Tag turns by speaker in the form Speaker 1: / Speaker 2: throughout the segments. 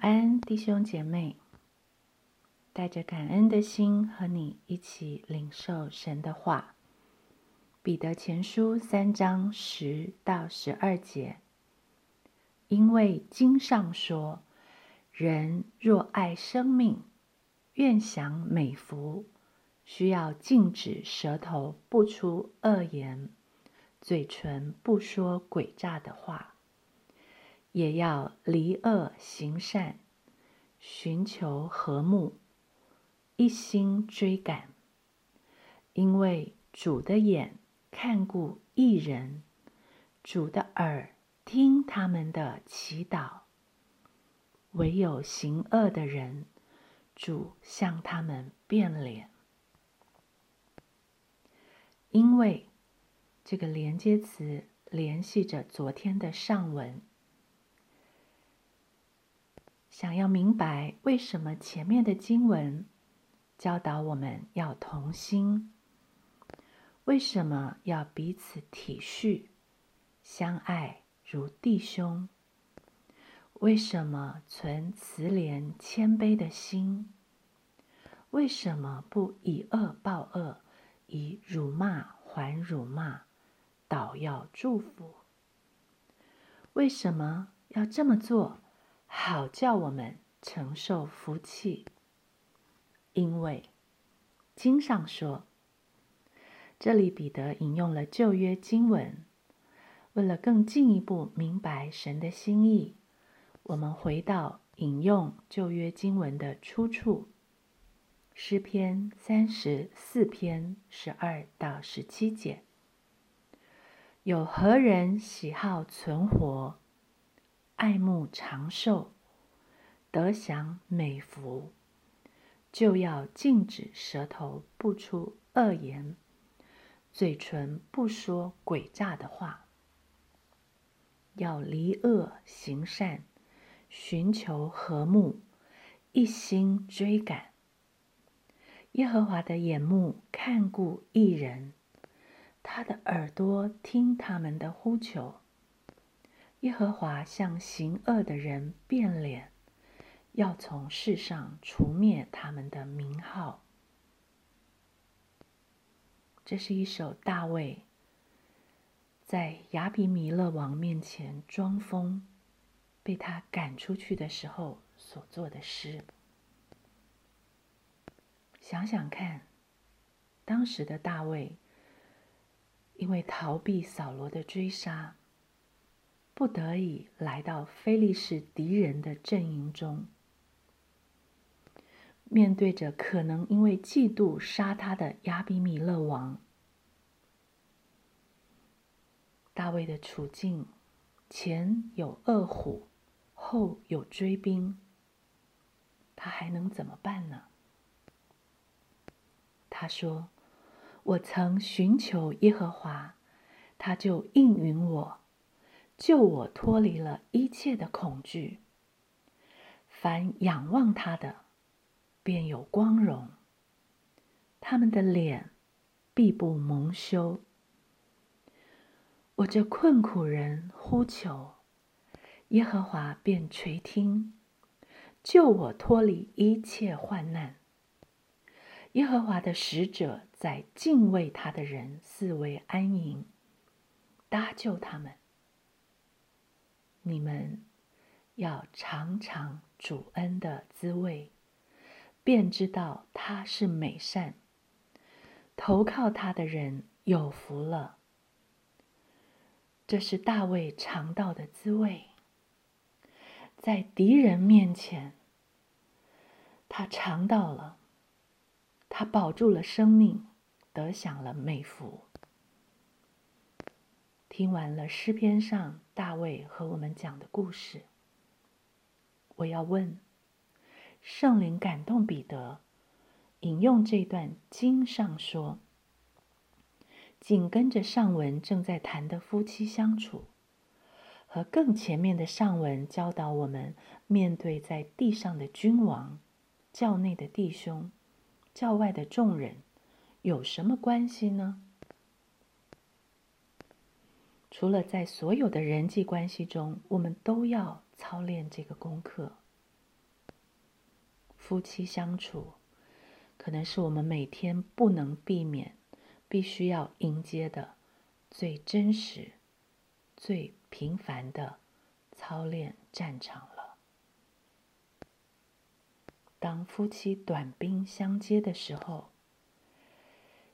Speaker 1: 安，弟兄姐妹！带着感恩的心，和你一起领受神的话。彼得前书三章十到十二节，因为经上说：“人若爱生命，愿享美福，需要禁止舌头不出恶言，嘴唇不说诡诈的话。”也要离恶行善，寻求和睦，一心追赶。因为主的眼看顾一人，主的耳听他们的祈祷。唯有行恶的人，主向他们变脸。因为这个连接词联系着昨天的上文。想要明白为什么前面的经文教导我们要同心，为什么要彼此体恤、相爱如弟兄，为什么存慈怜谦卑的心，为什么不以恶报恶，以辱骂还辱骂，倒要祝福？为什么要这么做？好叫我们承受福气，因为经上说，这里彼得引用了旧约经文，为了更进一步明白神的心意，我们回到引用旧约经文的出处，诗篇三十四篇十二到十七节：有何人喜好存活？爱慕长寿，得享美福，就要禁止舌头不出恶言，嘴唇不说诡诈的话，要离恶行善，寻求和睦，一心追赶。耶和华的眼目看顾一人，他的耳朵听他们的呼求。耶和华向行恶的人变脸，要从世上除灭他们的名号。这是一首大卫在亚比米勒王面前装疯，被他赶出去的时候所做的诗。想想看，当时的大卫因为逃避扫罗的追杀。不得已来到菲利士敌人的阵营中，面对着可能因为嫉妒杀他的亚比米勒王，大卫的处境前有恶虎，后有追兵，他还能怎么办呢？他说：“我曾寻求耶和华，他就应允我。”救我脱离了一切的恐惧。凡仰望他的，便有光荣；他们的脸必不蒙羞。我这困苦人呼求耶和华，便垂听，救我脱离一切患难。耶和华的使者在敬畏他的人四围安营，搭救他们。你们要尝尝主恩的滋味，便知道他是美善。投靠他的人有福了。这是大卫尝到的滋味，在敌人面前，他尝到了，他保住了生命，得享了美福。听完了诗篇上和我们讲的故事，我要问：圣灵感动彼得引用这段经上说，紧跟着上文正在谈的夫妻相处，和更前面的上文教导我们面对在地上的君王、教内的弟兄、教外的众人，有什么关系呢？除了在所有的人际关系中，我们都要操练这个功课，夫妻相处，可能是我们每天不能避免、必须要迎接的最真实、最平凡的操练战场了。当夫妻短兵相接的时候，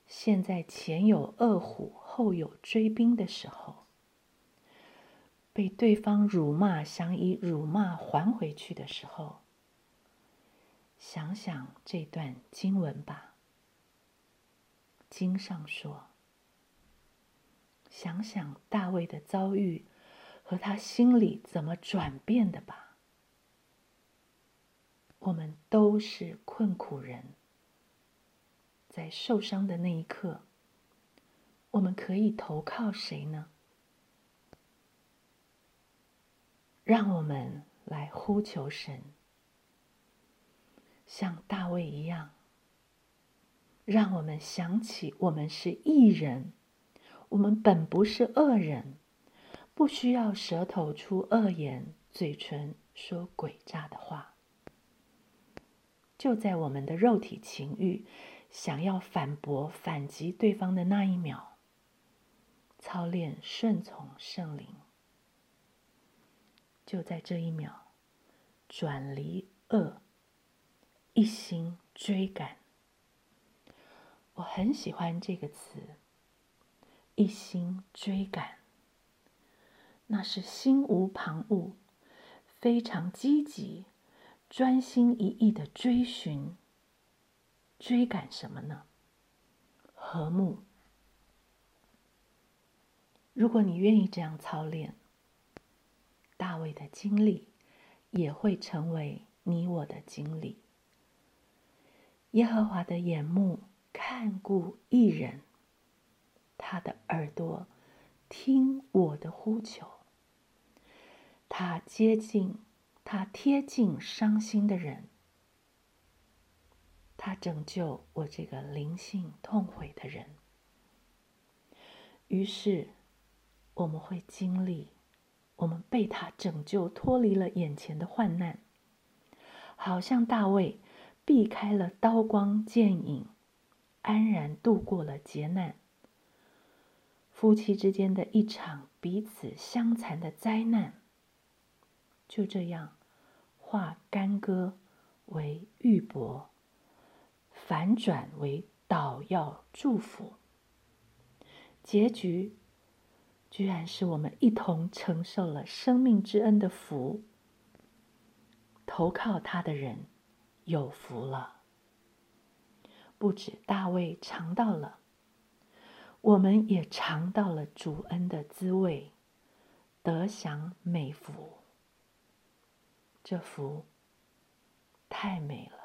Speaker 1: 现在前有恶虎，后有追兵的时候，被对方辱骂，想以辱骂还回去的时候，想想这段经文吧。经上说：“想想大卫的遭遇和他心里怎么转变的吧。”我们都是困苦人。在受伤的那一刻，我们可以投靠谁呢？让我们来呼求神，像大卫一样。让我们想起，我们是异人，我们本不是恶人，不需要舌头出恶言，嘴唇说诡诈的话。就在我们的肉体情欲。想要反驳、反击对方的那一秒，操练顺从圣灵，就在这一秒，转离恶，一心追赶。我很喜欢这个词，“一心追赶”，那是心无旁骛，非常积极、专心一意的追寻。追赶什么呢？和睦。如果你愿意这样操练，大卫的经历也会成为你我的经历。耶和华的眼目看顾一人，他的耳朵听我的呼求，他接近，他贴近伤心的人。他拯救我这个灵性痛悔的人，于是我们会经历，我们被他拯救，脱离了眼前的患难，好像大卫避开了刀光剑影，安然度过了劫难。夫妻之间的一场彼此相残的灾难，就这样化干戈为玉帛。反转为祷药祝福，结局居然是我们一同承受了生命之恩的福。投靠他的人有福了，不止大卫尝到了，我们也尝到了主恩的滋味，得享美福。这福太美了。